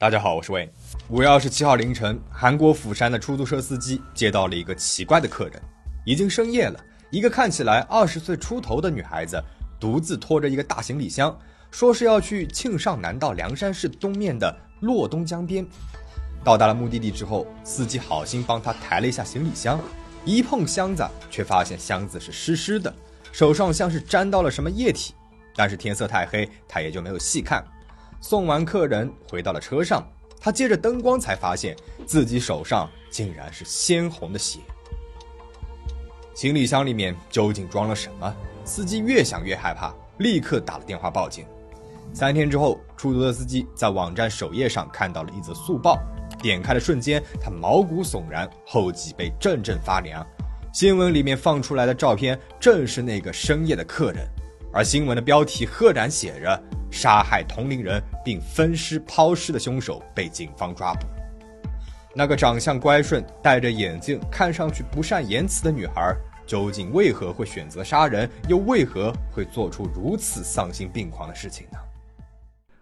大家好，我是魏。五月二十七号凌晨，韩国釜山的出租车司机接到了一个奇怪的客人。已经深夜了，一个看起来二十岁出头的女孩子，独自拖着一个大行李箱，说是要去庆尚南道凉山市东面的洛东江边。到达了目的地之后，司机好心帮她抬了一下行李箱，一碰箱子，却发现箱子是湿湿的，手上像是沾到了什么液体。但是天色太黑，他也就没有细看。送完客人，回到了车上，他借着灯光才发现自己手上竟然是鲜红的血。行李箱里面究竟装了什么？司机越想越害怕，立刻打了电话报警。三天之后，出租车司机在网站首页上看到了一则速报，点开的瞬间，他毛骨悚然，后脊背阵阵发凉。新闻里面放出来的照片正是那个深夜的客人，而新闻的标题赫然写着。杀害同龄人并分尸抛尸的凶手被警方抓捕。那个长相乖顺、戴着眼镜、看上去不善言辞的女孩，究竟为何会选择杀人？又为何会做出如此丧心病狂的事情呢？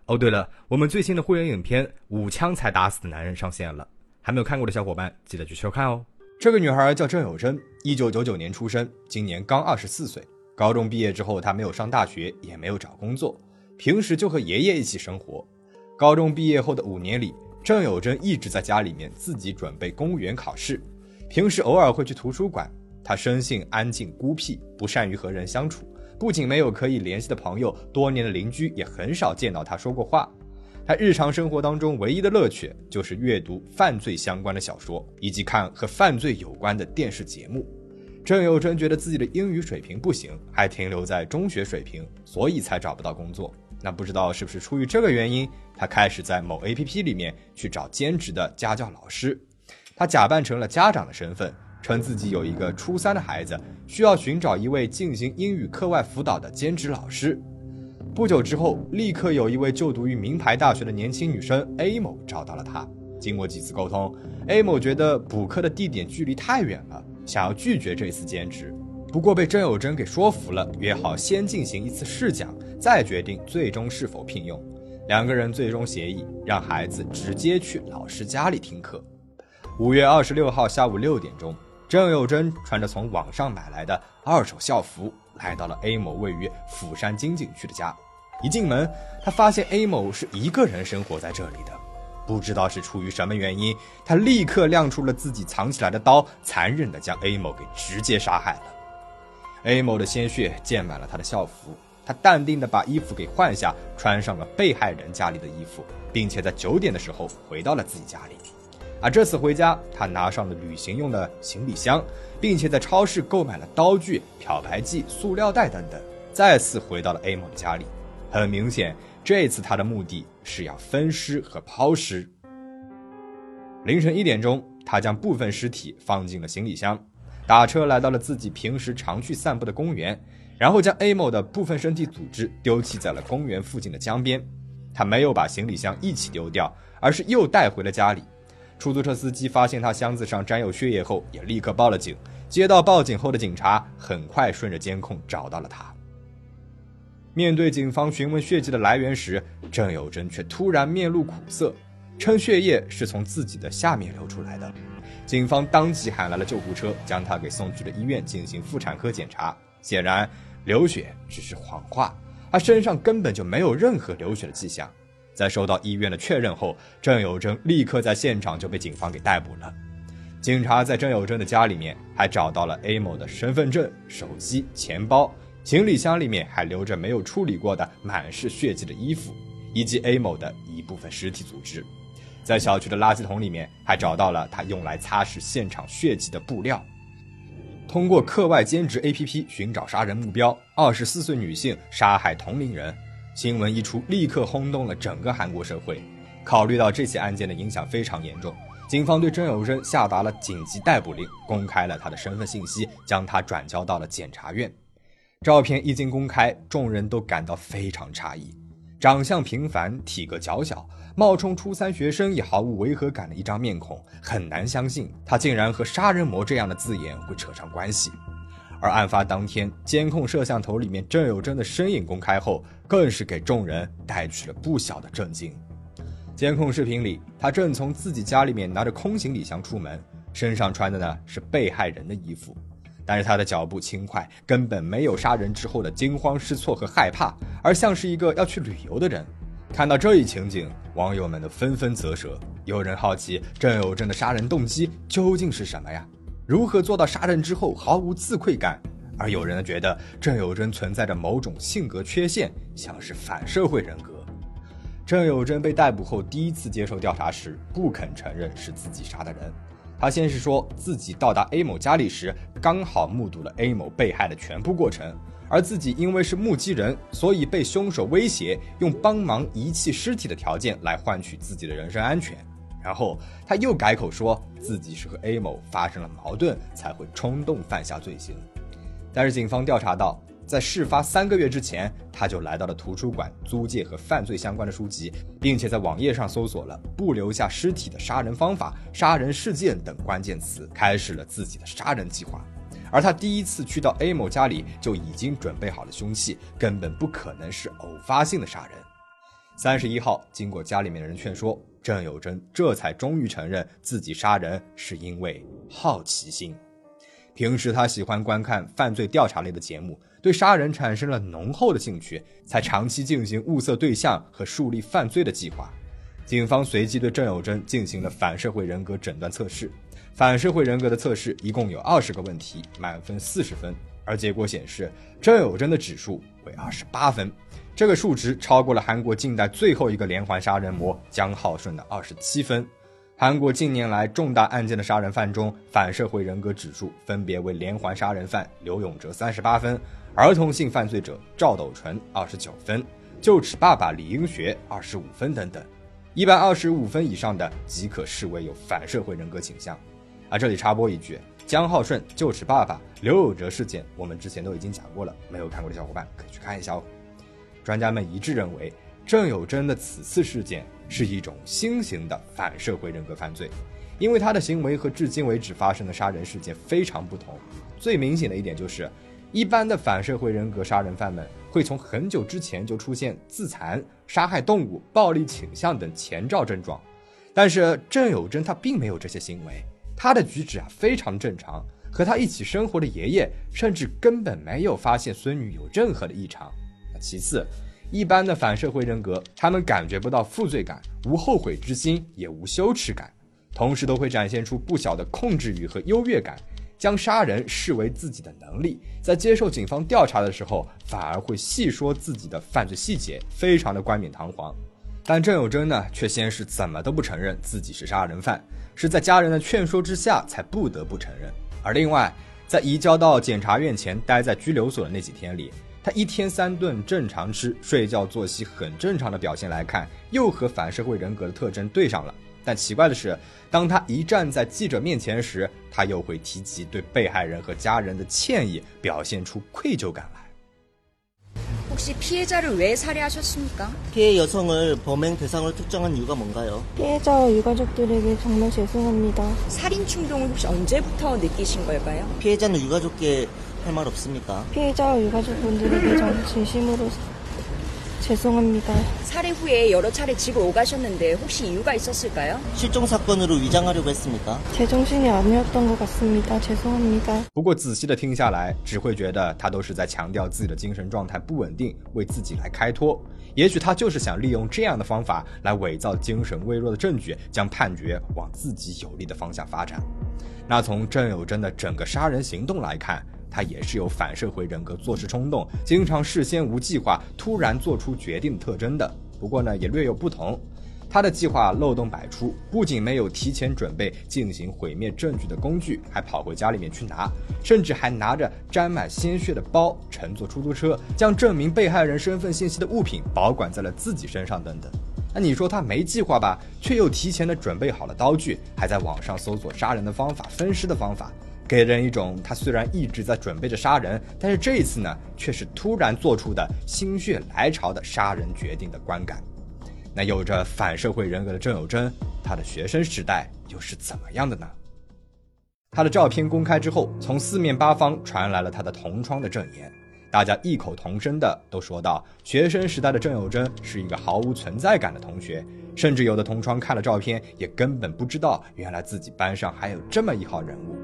哦，对了，我们最新的会员影片《五枪才打死的男人》上线了，还没有看过的小伙伴记得去收看哦。这个女孩叫郑有珍，一九九九年出生，今年刚二十四岁。高中毕业之后，他没有上大学，也没有找工作。平时就和爷爷一起生活。高中毕业后的五年里，郑有贞一直在家里面自己准备公务员考试。平时偶尔会去图书馆。他生性安静孤僻，不善于和人相处。不仅没有可以联系的朋友，多年的邻居也很少见到他说过话。他日常生活当中唯一的乐趣就是阅读犯罪相关的小说，以及看和犯罪有关的电视节目。郑有珍觉得自己的英语水平不行，还停留在中学水平，所以才找不到工作。那不知道是不是出于这个原因，他开始在某 APP 里面去找兼职的家教老师。他假扮成了家长的身份，称自己有一个初三的孩子，需要寻找一位进行英语课外辅导的兼职老师。不久之后，立刻有一位就读于名牌大学的年轻女生 A 某找到了他。经过几次沟通，A 某觉得补课的地点距离太远了，想要拒绝这次兼职。不过被郑有珍给说服了，约好先进行一次试讲，再决定最终是否聘用。两个人最终协议，让孩子直接去老师家里听课。五月二十六号下午六点钟，郑有珍穿着从网上买来的二手校服，来到了 A 某位于釜山金景区的家。一进门，他发现 A 某是一个人生活在这里的。不知道是出于什么原因，他立刻亮出了自己藏起来的刀，残忍地将 A 某给直接杀害了。A 某的鲜血溅满了他的校服，他淡定地把衣服给换下，穿上了被害人家里的衣服，并且在九点的时候回到了自己家里。而这次回家，他拿上了旅行用的行李箱，并且在超市购买了刀具、漂白剂、塑料袋等等，再次回到了 A 某的家里。很明显，这次他的目的是要分尸和抛尸。凌晨一点钟，他将部分尸体放进了行李箱。打车来到了自己平时常去散步的公园，然后将 A 某的部分身体组织丢弃在了公园附近的江边。他没有把行李箱一起丢掉，而是又带回了家里。出租车司机发现他箱子上沾有血液后，也立刻报了警。接到报警后的警察很快顺着监控找到了他。面对警方询问血迹的来源时，郑有珍却突然面露苦涩，称血液是从自己的下面流出来的。警方当即喊来了救护车，将他给送去了医院进行妇产科检查。显然，流血只是谎话，他身上根本就没有任何流血的迹象。在收到医院的确认后，郑有珍立刻在现场就被警方给逮捕了。警察在郑有珍的家里面还找到了 A 某的身份证、手机、钱包，行李箱里面还留着没有处理过的满是血迹的衣服，以及 A 某的一部分尸体组织。在小区的垃圾桶里面，还找到了他用来擦拭现场血迹的布料。通过课外兼职 APP 寻找杀人目标，二十四岁女性杀害同龄人，新闻一出，立刻轰动了整个韩国社会。考虑到这起案件的影响非常严重，警方对郑有珍下达了紧急逮捕令，公开了他的身份信息，将他转交到了检察院。照片一经公开，众人都感到非常诧异：长相平凡，体格娇小。冒充初三学生也毫无违和感的一张面孔，很难相信他竟然和杀人魔这样的字眼会扯上关系。而案发当天，监控摄像头里面郑有珍的身影公开后，更是给众人带去了不小的震惊。监控视频里，他正从自己家里面拿着空行李箱出门，身上穿的呢是被害人的衣服，但是他的脚步轻快，根本没有杀人之后的惊慌失措和害怕，而像是一个要去旅游的人。看到这一情景，网友们都纷纷啧舌。有人好奇郑有贞的杀人动机究竟是什么呀？如何做到杀人之后毫无自愧感？而有人觉得郑有贞存在着某种性格缺陷，像是反社会人格。郑有贞被逮捕后，第一次接受调查时，不肯承认是自己杀的人。他先是说自己到达 A 某家里时，刚好目睹了 A 某被害的全部过程，而自己因为是目击人，所以被凶手威胁用帮忙遗弃尸体的条件来换取自己的人身安全。然后他又改口说自己是和 A 某发生了矛盾，才会冲动犯下罪行。但是警方调查到。在事发三个月之前，他就来到了图书馆租借和犯罪相关的书籍，并且在网页上搜索了“不留下尸体的杀人方法”“杀人事件”等关键词，开始了自己的杀人计划。而他第一次去到 A 某家里，就已经准备好了凶器，根本不可能是偶发性的杀人。三十一号，经过家里面的人劝说，郑有贞这才终于承认自己杀人是因为好奇心。平时他喜欢观看犯罪调查类的节目，对杀人产生了浓厚的兴趣，才长期进行物色对象和树立犯罪的计划。警方随即对郑有贞进行了反社会人格诊断测试。反社会人格的测试一共有二十个问题，满分四十分，而结果显示郑有贞的指数为二十八分，这个数值超过了韩国近代最后一个连环杀人魔姜浩顺的二十七分。韩国近年来重大案件的杀人犯中，反社会人格指数分别为连环杀人犯刘永哲三十八分，儿童性犯罪者赵斗淳二十九分，就齿爸爸李英学二十五分等等。一般二十五分以上的即可视为有反社会人格倾向。啊，这里插播一句，姜浩顺、就齿爸爸、刘永哲事件，我们之前都已经讲过了，没有看过的小伙伴可以去看一下哦。专家们一致认为，郑有贞的此次事件。是一种新型的反社会人格犯罪，因为他的行为和至今为止发生的杀人事件非常不同。最明显的一点就是，一般的反社会人格杀人犯们会从很久之前就出现自残、杀害动物、暴力倾向等前兆症状，但是郑有贞他并没有这些行为，他的举止啊非常正常，和他一起生活的爷爷甚至根本没有发现孙女有任何的异常。其次。一般的反社会人格，他们感觉不到负罪感，无后悔之心，也无羞耻感，同时都会展现出不小的控制欲和优越感，将杀人视为自己的能力。在接受警方调查的时候，反而会细说自己的犯罪细节，非常的冠冕堂皇。但郑有贞呢，却先是怎么都不承认自己是杀人犯，是在家人的劝说之下才不得不承认。而另外，在移交到检察院前待在拘留所的那几天里。他一天三顿正常吃、睡觉、作息很正常的表现来看，又和反社会人格的特征对上了。但奇怪的是，当他一站在记者面前时，他又会提及对被害人和家人的歉意，表现出愧疚感来。혹시피해자를왜살해하셨습니까피해여성을범행대상으로특정한이유가뭔가요피해자와유가족들에게정말죄송합니다살인충동을혹시언제부터느끼신걸까요피해자는유가족께 할말 없습니까? 피해자와 유가족분들에게 전 진심으로 죄송합니다. 살해 후에 여러 차례 집을 오가셨는데 혹시 이유가 있었을까요? 실종 사건으로 위장하려고 했습니까? 제정신이 아니었던 것 같습니다. 죄송합니다. 不过仔细的听下来，只会觉得他都是在强调自己的精神状态不稳定，为自己来开脱。也许他就是想利用这样的方法来伪造精神微弱的证据，将判决往自己有利的方向发展。那从郑有贞的整个杀人行动， 他也是有反社会人格、做事冲动经常事先无计划，突然做出决定特征的。不过呢，也略有不同。他的计划漏洞百出，不仅没有提前准备进行毁灭证据的工具，还跑回家里面去拿，甚至还拿着沾满鲜血的包，乘坐出租车，将证明被害人身份信息的物品保管在了自己身上等等。那你说他没计划吧？却又提前的准备好了刀具，还在网上搜索杀人的方法、分尸的方法。给人一种他虽然一直在准备着杀人，但是这一次呢，却是突然做出的心血来潮的杀人决定的观感。那有着反社会人格的郑有贞，他的学生时代又是怎么样的呢？他的照片公开之后，从四面八方传来了他的同窗的证言。大家异口同声的都说到，学生时代的郑有贞是一个毫无存在感的同学，甚至有的同窗看了照片，也根本不知道原来自己班上还有这么一号人物。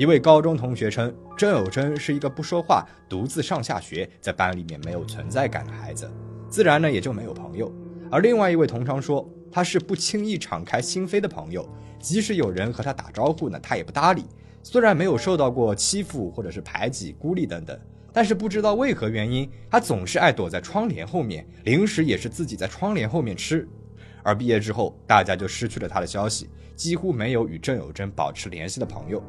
一位高中同学称，郑有珍是一个不说话、独自上下学，在班里面没有存在感的孩子，自然呢也就没有朋友。而另外一位同窗说，他是不轻易敞开心扉的朋友，即使有人和他打招呼呢，他也不搭理。虽然没有受到过欺负或者是排挤、孤立等等。但是不知道为何原因，他总是爱躲在窗帘后面，零食也是自己在窗帘后面吃。而毕业之后，大家就失去了他的消息，几乎没有与郑有珍保持联系的朋友。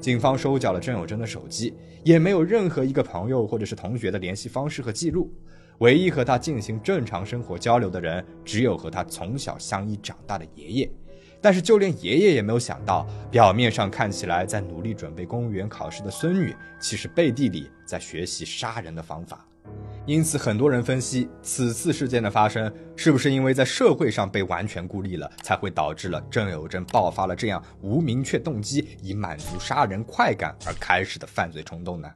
警方收缴了郑有珍的手机，也没有任何一个朋友或者是同学的联系方式和记录。唯一和他进行正常生活交流的人，只有和他从小相依长大的爷爷。但是，就连爷爷也没有想到，表面上看起来在努力准备公务员考试的孙女，其实背地里在学习杀人的方法。因此，很多人分析，此次事件的发生，是不是因为在社会上被完全孤立了，才会导致了郑有珍爆发了这样无明确动机，以满足杀人快感而开始的犯罪冲动呢？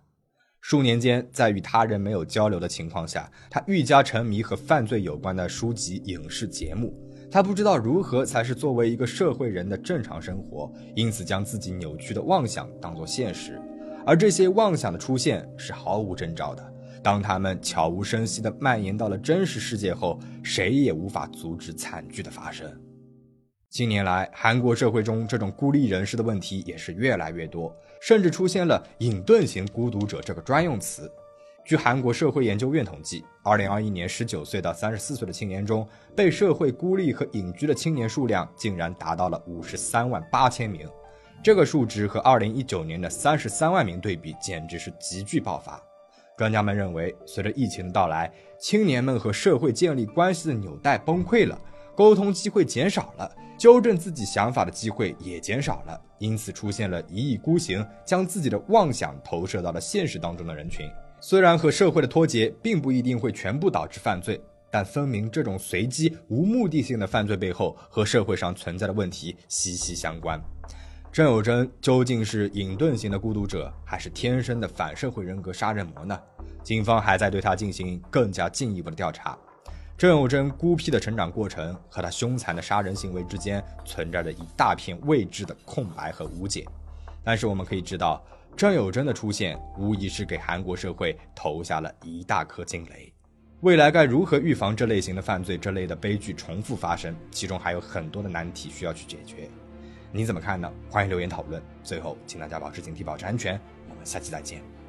数年间，在与他人没有交流的情况下，他愈加沉迷和犯罪有关的书籍、影视节目。他不知道如何才是作为一个社会人的正常生活，因此将自己扭曲的妄想当作现实，而这些妄想的出现是毫无征兆的。当他们悄无声息地蔓延到了真实世界后，谁也无法阻止惨剧的发生。近年来，韩国社会中这种孤立人士的问题也是越来越多，甚至出现了“隐遁型孤独者”这个专用词。据韩国社会研究院统计，2021年19岁到34岁的青年中，被社会孤立和隐居的青年数量竟然达到了53万八千名。这个数值和2019年的33万名对比，简直是急剧爆发。专家们认为，随着疫情的到来，青年们和社会建立关系的纽带崩溃了，沟通机会减少了，纠正自己想法的机会也减少了，因此出现了一意孤行，将自己的妄想投射到了现实当中的人群。虽然和社会的脱节并不一定会全部导致犯罪，但分明这种随机无目的性的犯罪背后和社会上存在的问题息息相关。郑有贞究竟是隐遁型的孤独者，还是天生的反社会人格杀人魔呢？警方还在对他进行更加进一步的调查。郑有贞孤僻的成长过程和他凶残的杀人行为之间存在着一大片未知的空白和无解。但是我们可以知道。郑有贞的出现，无疑是给韩国社会投下了一大颗惊雷。未来该如何预防这类型的犯罪、这类的悲剧重复发生？其中还有很多的难题需要去解决。你怎么看呢？欢迎留言讨论。最后，请大家保持警惕，保持安全。我们下期再见。